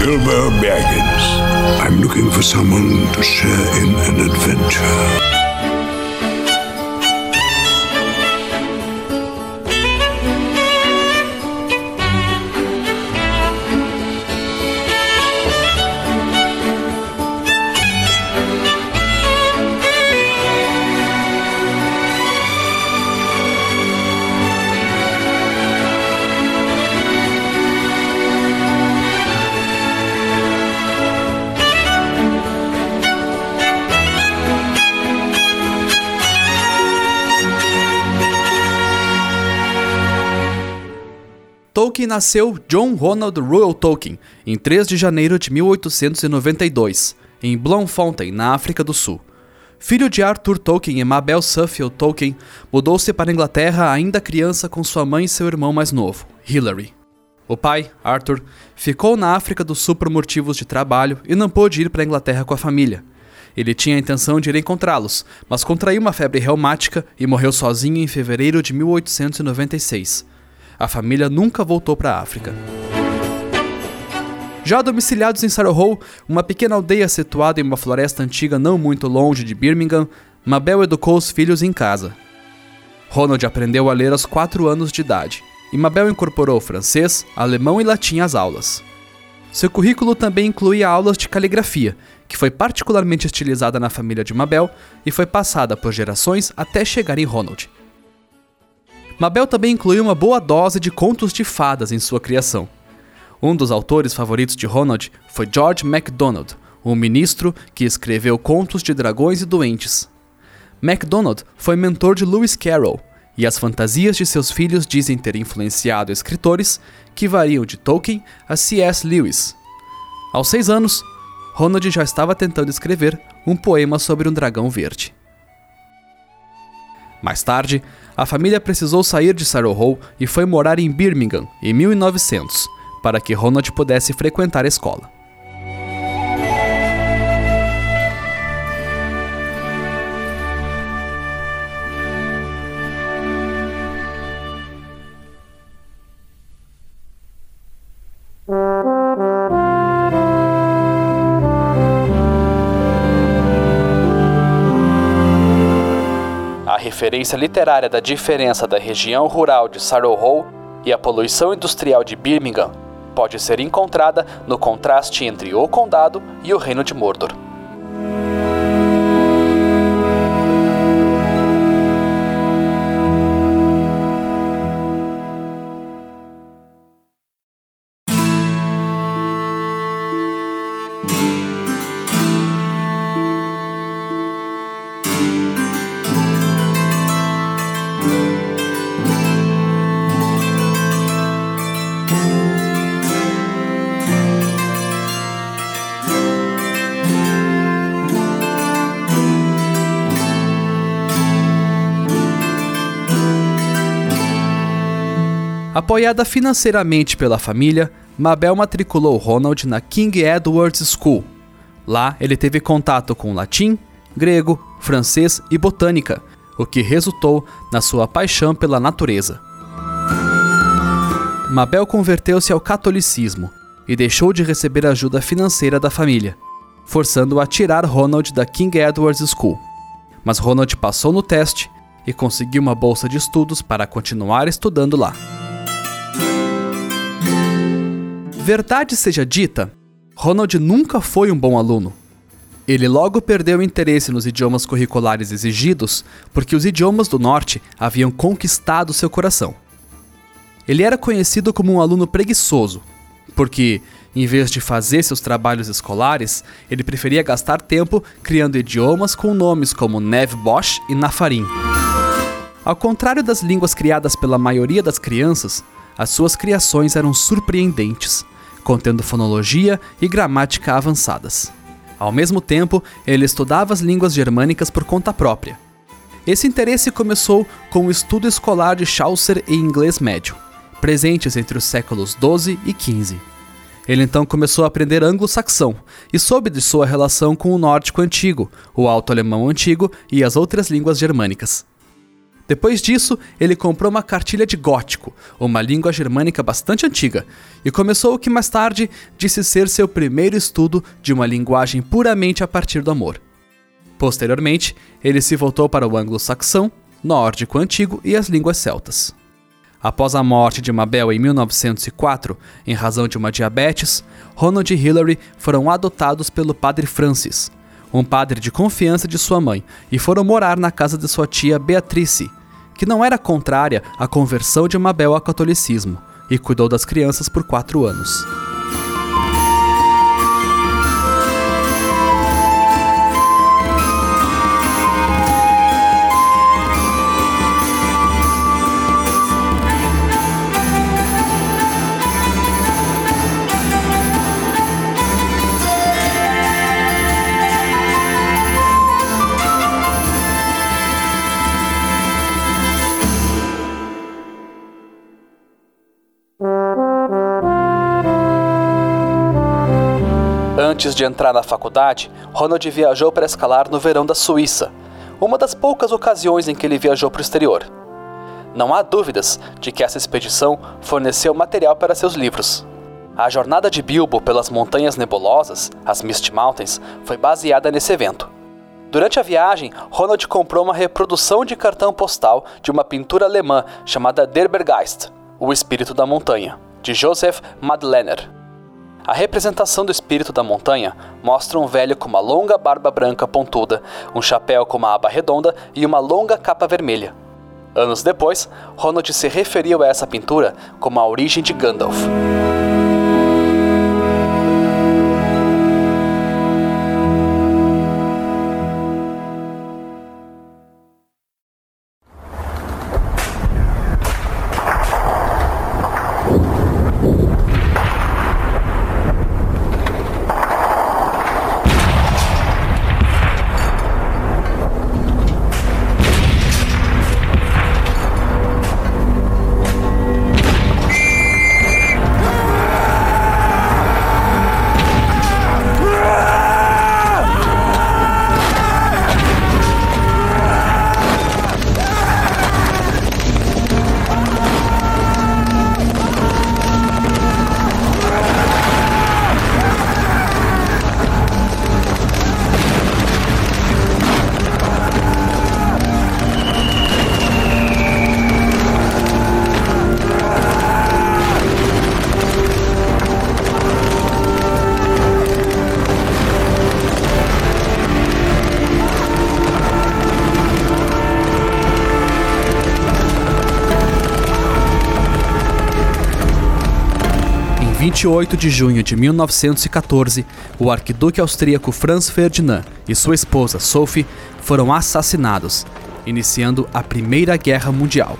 Bilbo Baggins. I'm looking for someone to share in an adventure. Nasceu John Ronald Reuel Tolkien em 3 de janeiro de 1892, em Bloemfontein, na África do Sul. Filho de Arthur Tolkien e Mabel Suffield Tolkien, mudou-se para a Inglaterra ainda criança com sua mãe e seu irmão mais novo, Hilary. O pai, Arthur, ficou na África do Sul por motivos de trabalho e não pôde ir para a Inglaterra com a família. Ele tinha a intenção de ir encontrá-los, mas contraiu uma febre reumática e morreu sozinho em fevereiro de 1896 a família nunca voltou para a África. Já domiciliados em Sarrow, uma pequena aldeia situada em uma floresta antiga não muito longe de Birmingham, Mabel educou os filhos em casa. Ronald aprendeu a ler aos 4 anos de idade, e Mabel incorporou francês, alemão e latim às aulas. Seu currículo também incluía aulas de caligrafia, que foi particularmente estilizada na família de Mabel e foi passada por gerações até chegar em Ronald. Mabel também incluiu uma boa dose de contos de fadas em sua criação. Um dos autores favoritos de Ronald foi George MacDonald, um ministro que escreveu contos de dragões e doentes. MacDonald foi mentor de Lewis Carroll, e as fantasias de seus filhos dizem ter influenciado escritores que variam de Tolkien a C.S. Lewis. Aos seis anos, Ronald já estava tentando escrever um poema sobre um dragão verde. Mais tarde, a família precisou sair de Sarrow e foi morar em Birmingham em 1900, para que Ronald pudesse frequentar a escola. Referência literária da diferença da região rural de Sarrow e a poluição industrial de Birmingham pode ser encontrada no contraste entre o condado e o reino de Mordor. Apoiada financeiramente pela família, Mabel matriculou Ronald na King Edward's School. Lá ele teve contato com latim, grego, francês e botânica, o que resultou na sua paixão pela natureza. Mabel converteu-se ao catolicismo e deixou de receber ajuda financeira da família, forçando-o a tirar Ronald da King Edward's School. Mas Ronald passou no teste e conseguiu uma bolsa de estudos para continuar estudando lá. Verdade seja dita, Ronald nunca foi um bom aluno. Ele logo perdeu interesse nos idiomas curriculares exigidos porque os idiomas do norte haviam conquistado seu coração. Ele era conhecido como um aluno preguiçoso, porque, em vez de fazer seus trabalhos escolares, ele preferia gastar tempo criando idiomas com nomes como Nev Bosch e Nafarim. Ao contrário das línguas criadas pela maioria das crianças, as suas criações eram surpreendentes contendo fonologia e gramática avançadas. Ao mesmo tempo, ele estudava as línguas germânicas por conta própria. Esse interesse começou com o estudo escolar de Chaucer e inglês médio, presentes entre os séculos XII e XV. Ele então começou a aprender anglo-saxão e soube de sua relação com o nórdico antigo, o alto-alemão antigo e as outras línguas germânicas. Depois disso, ele comprou uma cartilha de gótico, uma língua germânica bastante antiga, e começou o que mais tarde disse ser seu primeiro estudo de uma linguagem puramente a partir do amor. Posteriormente, ele se voltou para o anglo-saxão, nórdico antigo e as línguas celtas. Após a morte de Mabel em 1904, em razão de uma diabetes, Ronald e Hillary foram adotados pelo padre Francis, um padre de confiança de sua mãe, e foram morar na casa de sua tia Beatrice, que não era contrária à conversão de Mabel ao catolicismo, e cuidou das crianças por quatro anos. Antes de entrar na faculdade, Ronald viajou para escalar no verão da Suíça, uma das poucas ocasiões em que ele viajou para o exterior. Não há dúvidas de que essa expedição forneceu material para seus livros. A jornada de Bilbo pelas montanhas nebulosas, as Misty Mountains, foi baseada nesse evento. Durante a viagem, Ronald comprou uma reprodução de cartão postal de uma pintura alemã chamada Der Bergeist, o Espírito da Montanha, de Joseph Madlener. A representação do espírito da montanha mostra um velho com uma longa barba branca pontuda, um chapéu com uma aba redonda e uma longa capa vermelha. Anos depois, Ronald se referiu a essa pintura como a origem de Gandalf. 28 de junho de 1914, o arquiduque austríaco Franz Ferdinand e sua esposa Sophie foram assassinados, iniciando a Primeira Guerra Mundial.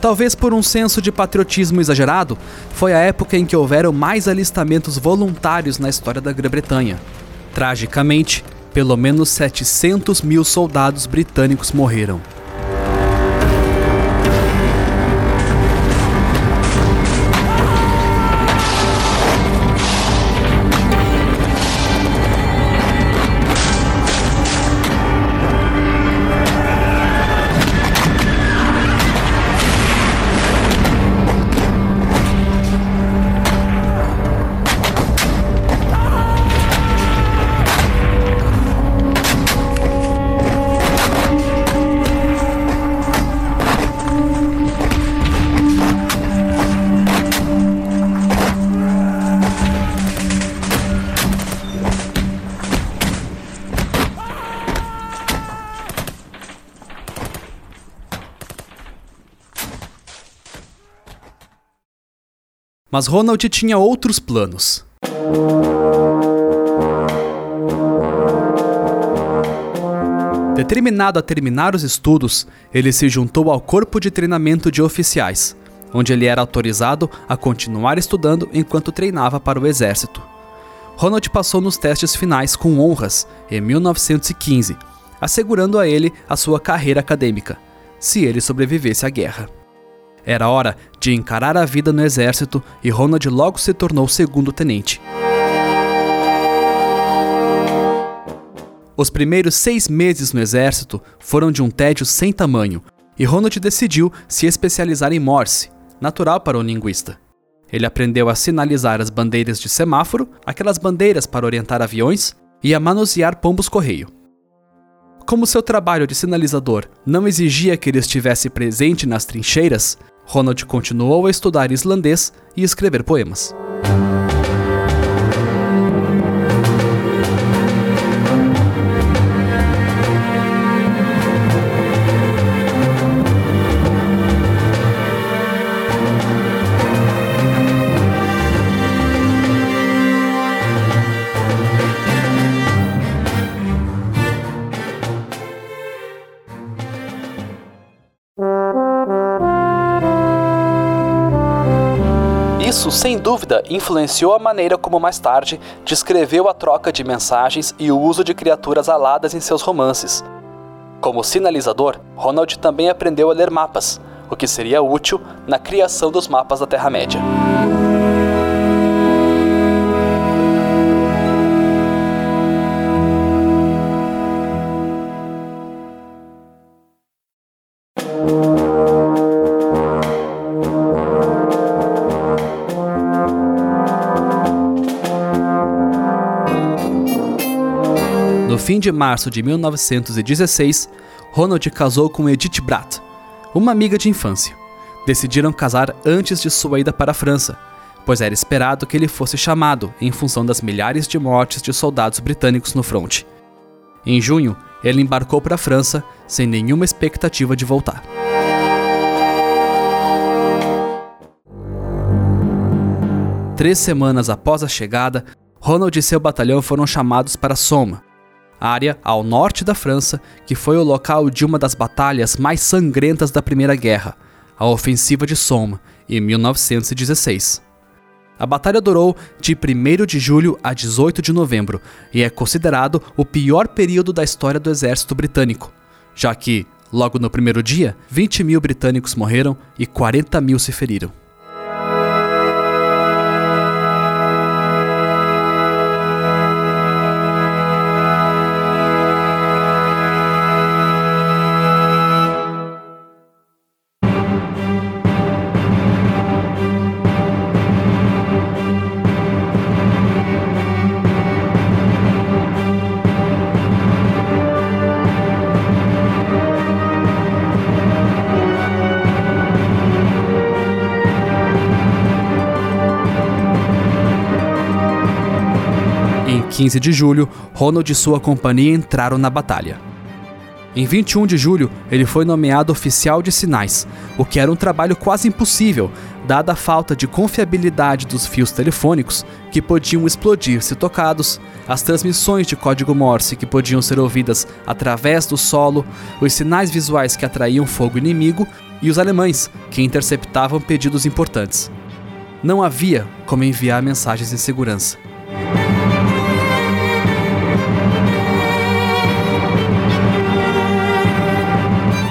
Talvez por um senso de patriotismo exagerado, foi a época em que houveram mais alistamentos voluntários na história da Grã-Bretanha. Tragicamente, pelo menos 700 mil soldados britânicos morreram. Mas Ronald tinha outros planos. Determinado a terminar os estudos, ele se juntou ao Corpo de Treinamento de Oficiais, onde ele era autorizado a continuar estudando enquanto treinava para o Exército. Ronald passou nos testes finais com honras em 1915, assegurando a ele a sua carreira acadêmica, se ele sobrevivesse à guerra. Era hora de encarar a vida no exército e Ronald logo se tornou segundo tenente. Os primeiros seis meses no exército foram de um tédio sem tamanho, e Ronald decidiu se especializar em Morse, natural para um linguista. Ele aprendeu a sinalizar as bandeiras de semáforo, aquelas bandeiras para orientar aviões, e a manusear pombos-correio. Como seu trabalho de sinalizador não exigia que ele estivesse presente nas trincheiras, Ronald continuou a estudar islandês e escrever poemas. Isso, sem dúvida, influenciou a maneira como mais tarde descreveu a troca de mensagens e o uso de criaturas aladas em seus romances. Como sinalizador, Ronald também aprendeu a ler mapas, o que seria útil na criação dos mapas da Terra-média. De março de 1916, Ronald casou com Edith Bratt, uma amiga de infância. Decidiram casar antes de sua ida para a França, pois era esperado que ele fosse chamado em função das milhares de mortes de soldados britânicos no fronte. Em junho, ele embarcou para a França sem nenhuma expectativa de voltar. Três semanas após a chegada, Ronald e seu batalhão foram chamados para Somme, área ao norte da França, que foi o local de uma das batalhas mais sangrentas da Primeira Guerra, a Ofensiva de Somme, em 1916. A batalha durou de 1 de julho a 18 de novembro e é considerado o pior período da história do exército britânico, já que, logo no primeiro dia, 20 mil britânicos morreram e 40 mil se feriram. 15 de julho, Ronald e sua companhia entraram na batalha. Em 21 de julho, ele foi nomeado oficial de sinais, o que era um trabalho quase impossível, dada a falta de confiabilidade dos fios telefônicos, que podiam explodir se tocados, as transmissões de código Morse que podiam ser ouvidas através do solo, os sinais visuais que atraíam fogo inimigo e os alemães, que interceptavam pedidos importantes. Não havia como enviar mensagens em segurança.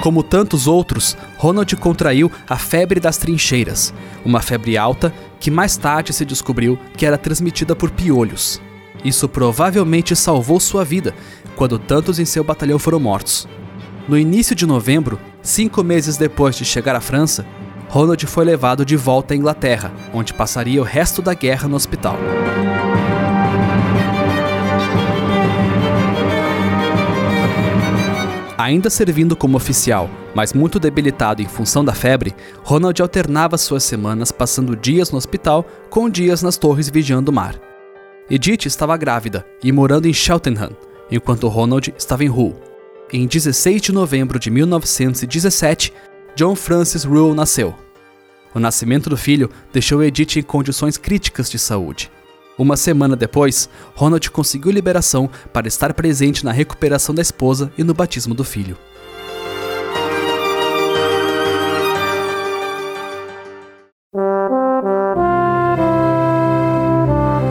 Como tantos outros, Ronald contraiu a febre das trincheiras, uma febre alta que mais tarde se descobriu que era transmitida por piolhos. Isso provavelmente salvou sua vida quando tantos em seu batalhão foram mortos. No início de novembro, cinco meses depois de chegar à França, Ronald foi levado de volta à Inglaterra, onde passaria o resto da guerra no hospital. Ainda servindo como oficial, mas muito debilitado em função da febre, Ronald alternava suas semanas passando dias no hospital com dias nas torres vigiando o mar. Edith estava grávida e morando em Cheltenham, enquanto Ronald estava em Hull. Em 16 de novembro de 1917, John Francis Rule nasceu. O nascimento do filho deixou Edith em condições críticas de saúde. Uma semana depois, Ronald conseguiu liberação para estar presente na recuperação da esposa e no batismo do filho.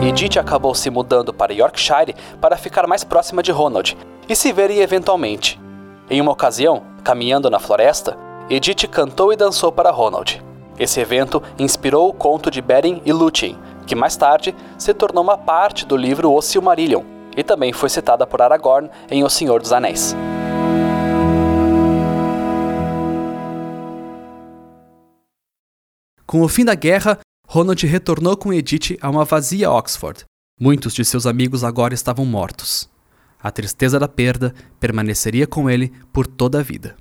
Edith acabou se mudando para Yorkshire para ficar mais próxima de Ronald e se verem eventualmente. Em uma ocasião, caminhando na floresta, Edith cantou e dançou para Ronald. Esse evento inspirou o conto de Beren e Lúthien, que mais tarde se tornou uma parte do livro O Silmarillion e também foi citada por Aragorn em O Senhor dos Anéis. Com o fim da guerra, Ronald retornou com Edith a uma vazia Oxford. Muitos de seus amigos agora estavam mortos. A tristeza da perda permaneceria com ele por toda a vida.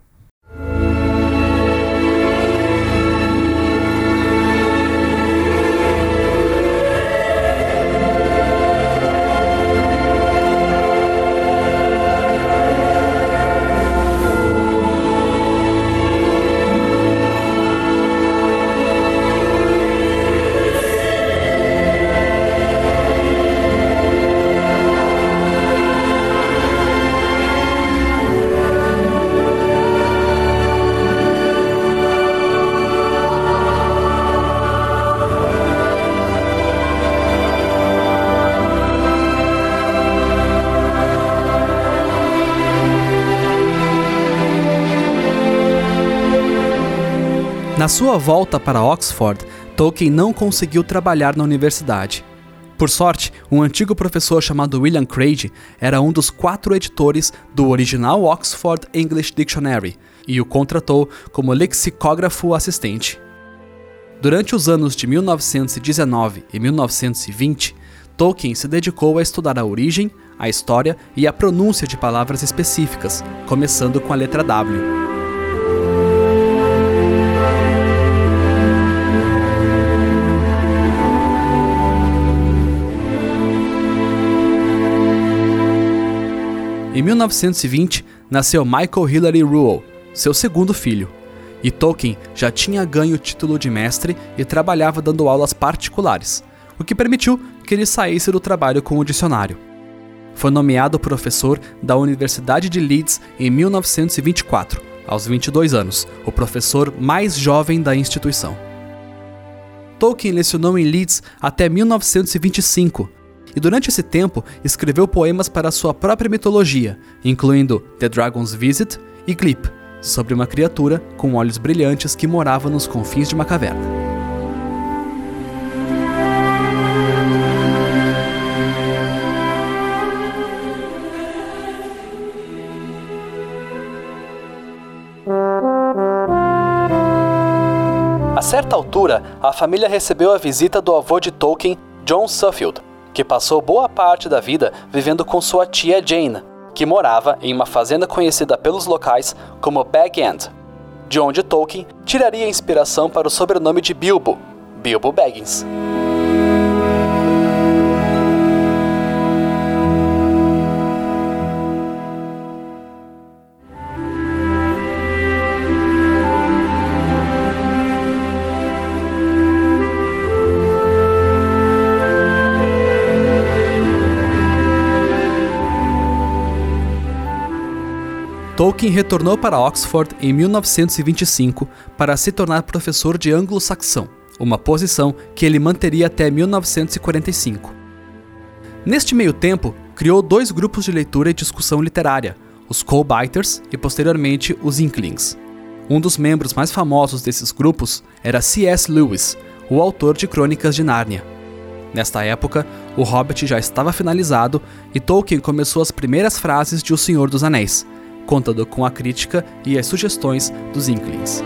Na sua volta para Oxford, Tolkien não conseguiu trabalhar na universidade. Por sorte, um antigo professor chamado William Craig era um dos quatro editores do original Oxford English Dictionary e o contratou como lexicógrafo assistente. Durante os anos de 1919 e 1920, Tolkien se dedicou a estudar a origem, a história e a pronúncia de palavras específicas, começando com a letra W. Em 1920, nasceu Michael Hilary Rule, seu segundo filho. E Tolkien já tinha ganho o título de mestre e trabalhava dando aulas particulares, o que permitiu que ele saísse do trabalho com o dicionário. Foi nomeado professor da Universidade de Leeds em 1924, aos 22 anos, o professor mais jovem da instituição. Tolkien lecionou em Leeds até 1925 e durante esse tempo escreveu poemas para sua própria mitologia, incluindo The Dragon's Visit e Glip, sobre uma criatura com olhos brilhantes que morava nos confins de uma caverna. A certa altura, a família recebeu a visita do avô de Tolkien, John Suffield, que passou boa parte da vida vivendo com sua tia Jane, que morava em uma fazenda conhecida pelos locais como Bag End, de onde Tolkien tiraria inspiração para o sobrenome de Bilbo, Bilbo Baggins. Tolkien retornou para Oxford em 1925 para se tornar professor de anglo-saxão, uma posição que ele manteria até 1945. Neste meio tempo, criou dois grupos de leitura e discussão literária, os Coal-Biters e posteriormente os Inklings. Um dos membros mais famosos desses grupos era C.S. Lewis, o autor de Crônicas de Nárnia. Nesta época, o Hobbit já estava finalizado e Tolkien começou as primeiras frases de O Senhor dos Anéis, contando com a crítica e as sugestões dos Inklings.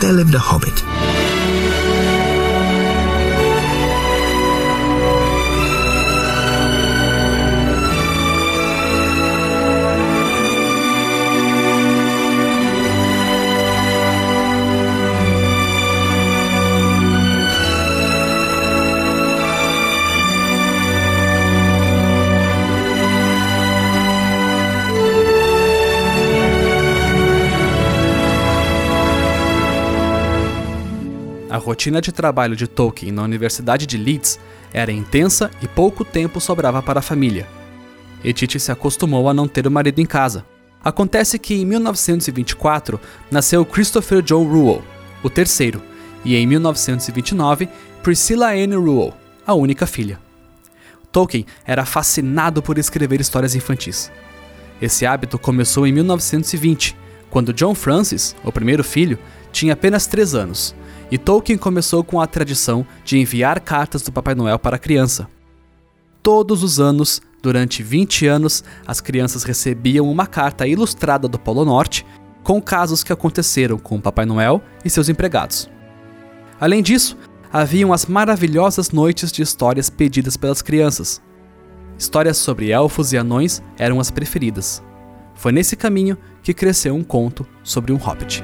There lived a hobbit. Rotina de trabalho de Tolkien na Universidade de Leeds era intensa e pouco tempo sobrava para a família. Edith se acostumou a não ter o marido em casa. Acontece que em 1924 nasceu Christopher John Rule, o terceiro, e em 1929 Priscilla Anne Rule, a única filha. Tolkien era fascinado por escrever histórias infantis. Esse hábito começou em 1920, quando John Francis, o primeiro filho, tinha apenas 3 anos e Tolkien começou com a tradição de enviar cartas do Papai Noel para a criança. Todos os anos, durante 20 anos, as crianças recebiam uma carta ilustrada do Polo Norte com casos que aconteceram com o Papai Noel e seus empregados. Além disso, haviam as maravilhosas noites de histórias pedidas pelas crianças. Histórias sobre elfos e anões eram as preferidas. Foi nesse caminho que cresceu um conto sobre um hobbit.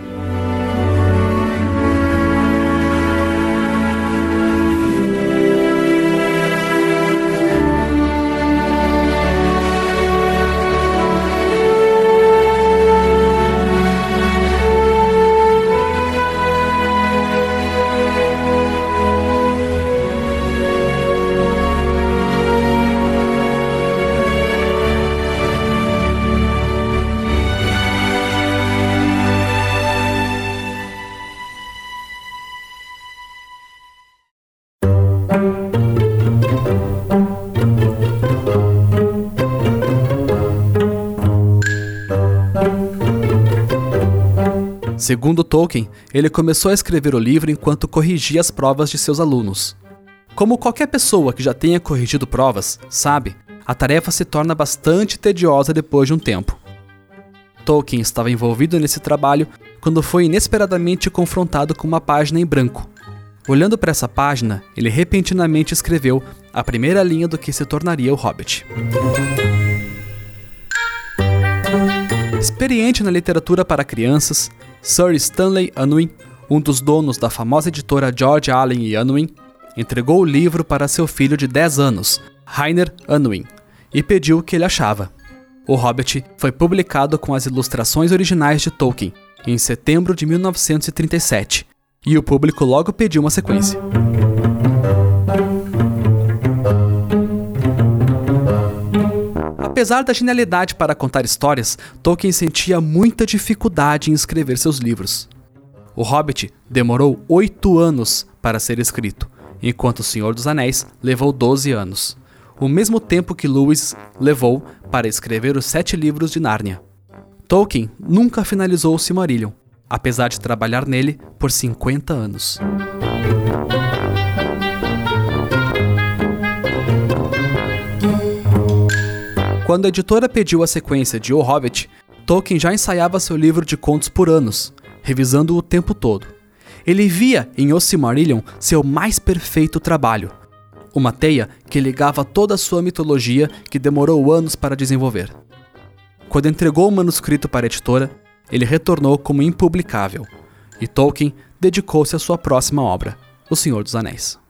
Segundo Tolkien, ele começou a escrever o livro enquanto corrigia as provas de seus alunos. Como qualquer pessoa que já tenha corrigido provas sabe, a tarefa se torna bastante tediosa depois de um tempo. Tolkien estava envolvido nesse trabalho quando foi inesperadamente confrontado com uma página em branco. Olhando para essa página, ele repentinamente escreveu a primeira linha do que se tornaria o Hobbit. Experiente na literatura para crianças, Sir Stanley Unwin, um dos donos da famosa editora George Allen e Unwin, entregou o livro para seu filho de 10 anos, Rainer Unwin, e pediu o que ele achava. O Hobbit foi publicado com as ilustrações originais de Tolkien em setembro de 1937, e o público logo pediu uma sequência. Apesar da genialidade para contar histórias, Tolkien sentia muita dificuldade em escrever seus livros. O Hobbit demorou oito anos para ser escrito, enquanto O Senhor dos Anéis levou 12 anos, o mesmo tempo que Lewis levou para escrever os sete livros de Nárnia. Tolkien nunca finalizou o Silmarillion, apesar de trabalhar nele por 50 anos. Quando a editora pediu a sequência de O Hobbit, Tolkien já ensaiava seu livro de contos por anos, revisando-o o tempo todo. Ele via em O Silmarillion seu mais perfeito trabalho, uma teia que ligava toda a sua mitologia que demorou anos para desenvolver. Quando entregou o manuscrito para a editora, ele retornou como impublicável, e Tolkien dedicou-se à sua próxima obra, O Senhor dos Anéis.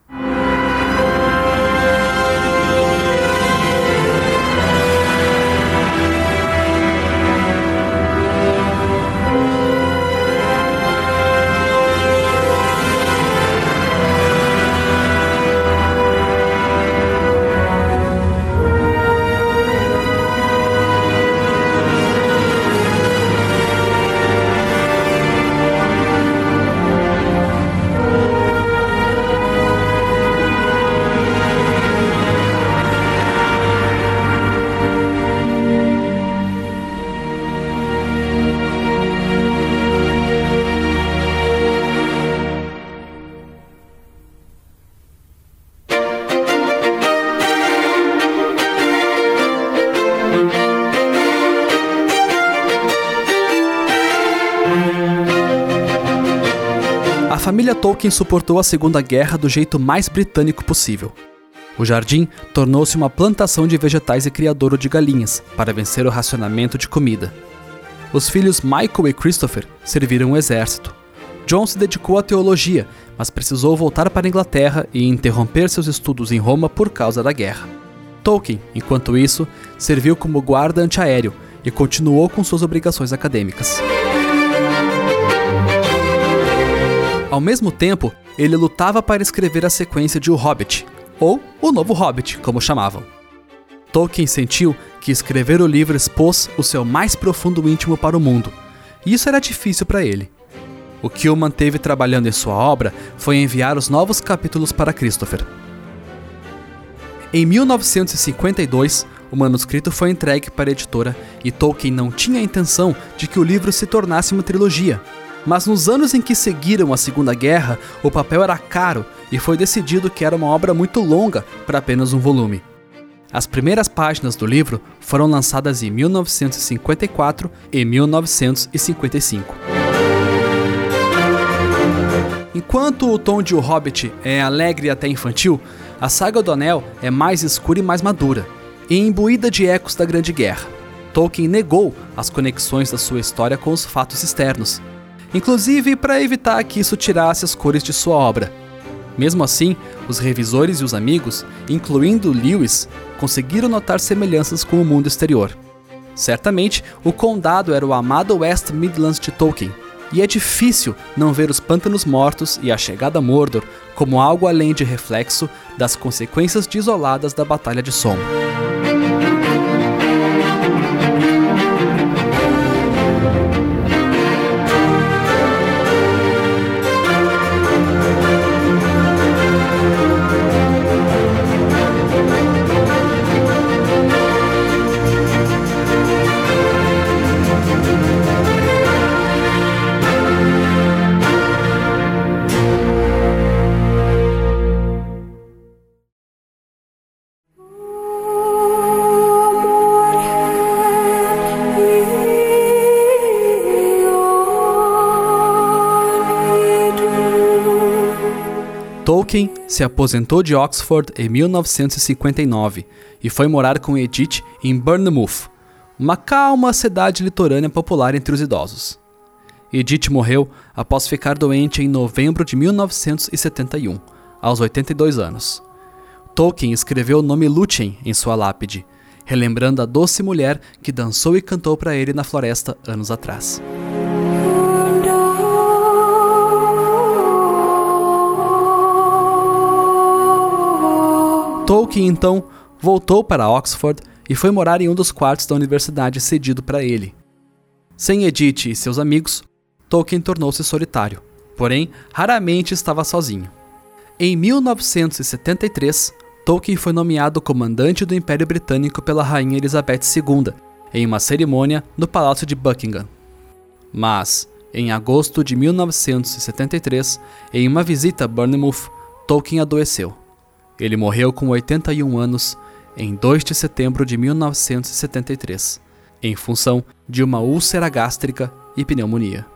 Tolkien suportou a Segunda Guerra do jeito mais britânico possível. O jardim tornou-se uma plantação de vegetais e criadouro de galinhas para vencer o racionamento de comida. Os filhos Michael e Christopher serviram o exército. John se dedicou à teologia, mas precisou voltar para a Inglaterra e interromper seus estudos em Roma por causa da guerra. Tolkien, enquanto isso, serviu como guarda antiaéreo e continuou com suas obrigações acadêmicas. Ao mesmo tempo, ele lutava para escrever a sequência de O Hobbit, ou O Novo Hobbit, como chamavam. Tolkien sentiu que escrever o livro expôs o seu mais profundo íntimo para o mundo, e isso era difícil para ele. O que o manteve trabalhando em sua obra foi enviar os novos capítulos para Christopher. Em 1952, o manuscrito foi entregue para a editora e Tolkien não tinha a intenção de que o livro se tornasse uma trilogia. Mas nos anos em que seguiram a Segunda Guerra, o papel era caro e foi decidido que era uma obra muito longa para apenas um volume. As primeiras páginas do livro foram lançadas em 1954 e 1955. Enquanto o tom de O Hobbit é alegre e até infantil, a saga do Anel é mais escura e mais madura, e imbuída de ecos da Grande Guerra. Tolkien negou as conexões da sua história com os fatos externos, inclusive para evitar que isso tirasse as cores de sua obra. Mesmo assim, os revisores e os amigos, incluindo Lewis, conseguiram notar semelhanças com o mundo exterior. Certamente, o condado era o amado West Midlands de Tolkien, e é difícil não ver os pântanos mortos e a chegada a Mordor como algo além de reflexo das consequências desoladas da Batalha de Sombra. Tolkien se aposentou de Oxford em 1959 e foi morar com Edith em Bournemouth, uma calma cidade litorânea popular entre os idosos. Edith morreu após ficar doente em novembro de 1971, aos 82 anos. Tolkien escreveu o nome Lúthien em sua lápide, relembrando a doce mulher que dançou e cantou para ele na floresta anos atrás. Tolkien então voltou para Oxford e foi morar em um dos quartos da universidade cedido para ele. Sem Edith e seus amigos, Tolkien tornou-se solitário, porém raramente estava sozinho. Em 1973, Tolkien foi nomeado comandante do Império Britânico pela Rainha Elizabeth II em uma cerimônia no Palácio de Buckingham. Mas, em agosto de 1973, em uma visita a Bournemouth, Tolkien adoeceu. Ele morreu com 81 anos em 2 de setembro de 1973, em função de uma úlcera gástrica e pneumonia.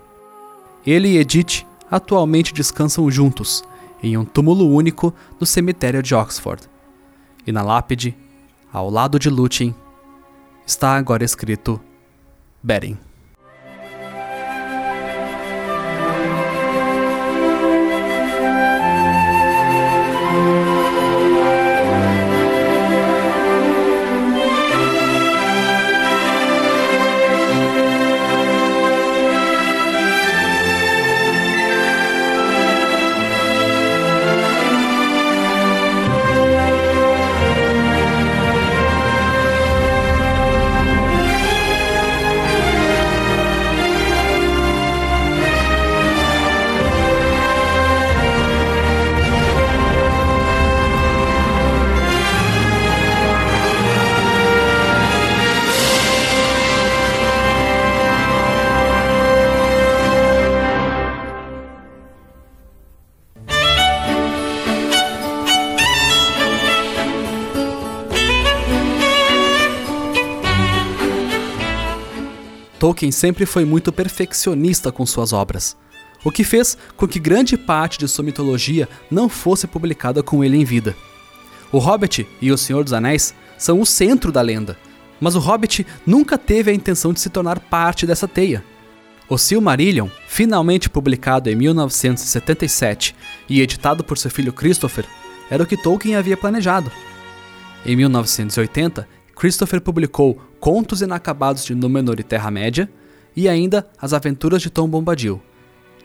Ele e Edith atualmente descansam juntos em um túmulo único no cemitério de Oxford. E na lápide, ao lado de Lúthien, está agora escrito Beren. Tolkien sempre foi muito perfeccionista com suas obras. o que fez com que grande parte de sua mitologia não fosse publicada com ele em vida. O Hobbit e o Senhor dos Anéis são o centro da lenda, mas o Hobbit nunca teve a intenção de se tornar parte dessa teia. O Silmarillion, finalmente publicado em 1977 e editado por seu filho Christopher, era o que Tolkien havia planejado. Em 1980, Christopher publicou Contos Inacabados de Númenor e Terra-média e ainda As Aventuras de Tom Bombadil,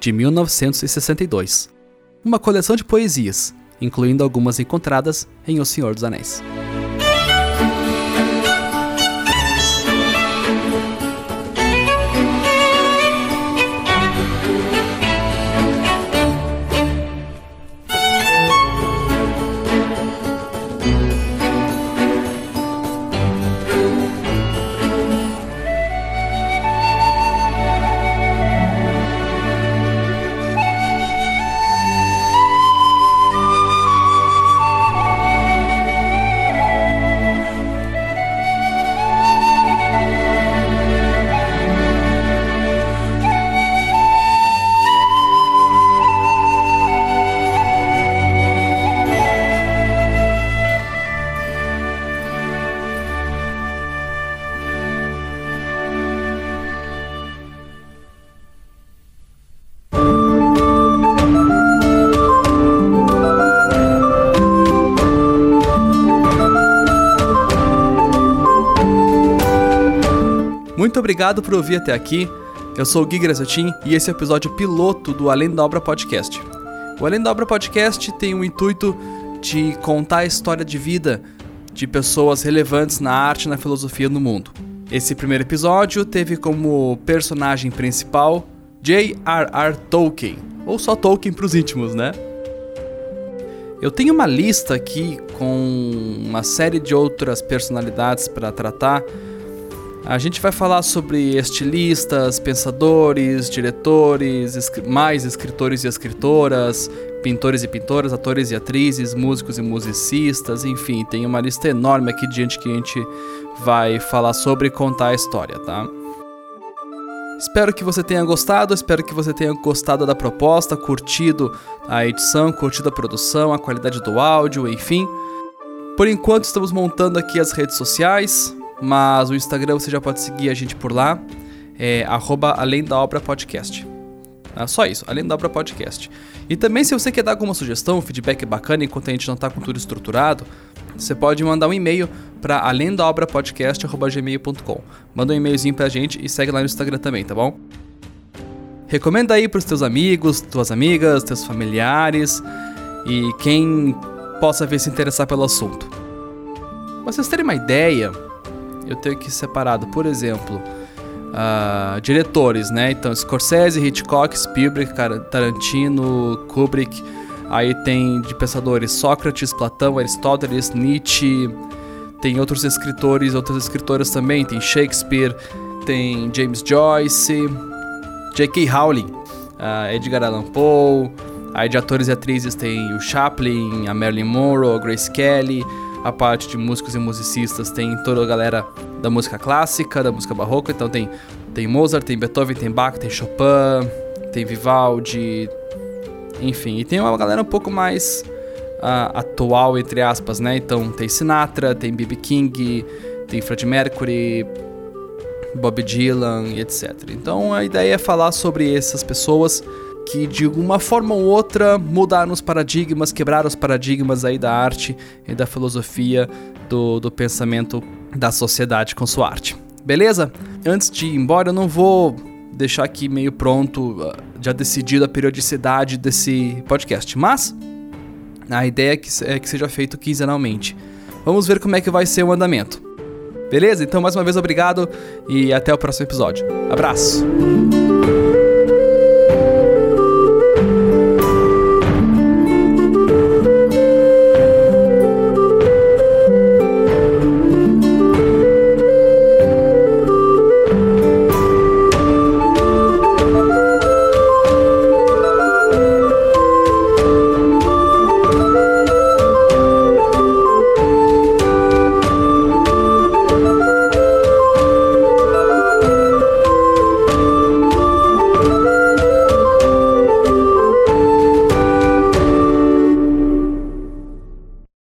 de 1962, uma coleção de poesias, incluindo algumas encontradas em O Senhor dos Anéis. Obrigado por ouvir até aqui. Eu sou o Gui Gracetin e esse é o episódio piloto do Além da Obra Podcast. O Além da Obra Podcast tem o intuito de contar a história de vida de pessoas relevantes na arte e na filosofia no mundo. Esse primeiro episódio teve como personagem principal J.R.R. Tolkien, ou só Tolkien para os íntimos, né? Eu tenho uma lista aqui com uma série de outras personalidades para tratar a gente vai falar sobre estilistas, pensadores, diretores, mais escritores e escritoras, pintores e pintoras, atores e atrizes, músicos e musicistas, enfim, tem uma lista enorme aqui de gente que a gente vai falar sobre e contar a história, tá? Espero que você tenha gostado, espero que você tenha gostado da proposta, curtido a edição, curtido a produção, a qualidade do áudio, enfim. Por enquanto estamos montando aqui as redes sociais, mas o Instagram você já pode seguir a gente por lá, é Além da Obra Podcast. Ah, só isso, Além da Obra Podcast. E também se você quer dar alguma sugestão, feedback bacana enquanto a gente não está com tudo estruturado, você pode mandar um e-mail para além da obra podcast@gmail.com. Manda um e-mailzinho pra gente e segue lá no Instagram também, tá bom? Recomenda aí pros teus amigos, tuas amigas, teus familiares e quem possa vir se interessar pelo assunto. Pra vocês terem uma ideia, eu tenho aqui separado, por exemplo, uh, diretores, né? Então, Scorsese, Hitchcock, Spielberg, Tarantino, Kubrick. Aí tem de pensadores Sócrates, Platão, Aristóteles, Nietzsche. Tem outros escritores, outras escritoras também. Tem Shakespeare, tem James Joyce, J.K. Rowling, uh, Edgar Allan Poe. Aí de atores e atrizes tem o Chaplin, a Marilyn Monroe, a Grace Kelly a parte de músicos e musicistas tem toda a galera da música clássica, da música barroca, então tem, tem Mozart, tem Beethoven, tem Bach, tem Chopin, tem Vivaldi, enfim, e tem uma galera um pouco mais uh, atual, entre aspas, né? Então tem Sinatra, tem B.B. King, tem Freddie Mercury, Bob Dylan e etc. Então a ideia é falar sobre essas pessoas que de uma forma ou outra mudaram os paradigmas, quebraram os paradigmas aí da arte e da filosofia do, do pensamento da sociedade com sua arte. Beleza? Antes de ir embora, eu não vou deixar aqui meio pronto, ah, já decidido a periodicidade desse podcast, mas a ideia é que, é que seja feito quinzenalmente. Vamos ver como é que vai ser o andamento. Beleza? Então, mais uma vez, obrigado e até o próximo episódio. Abraço!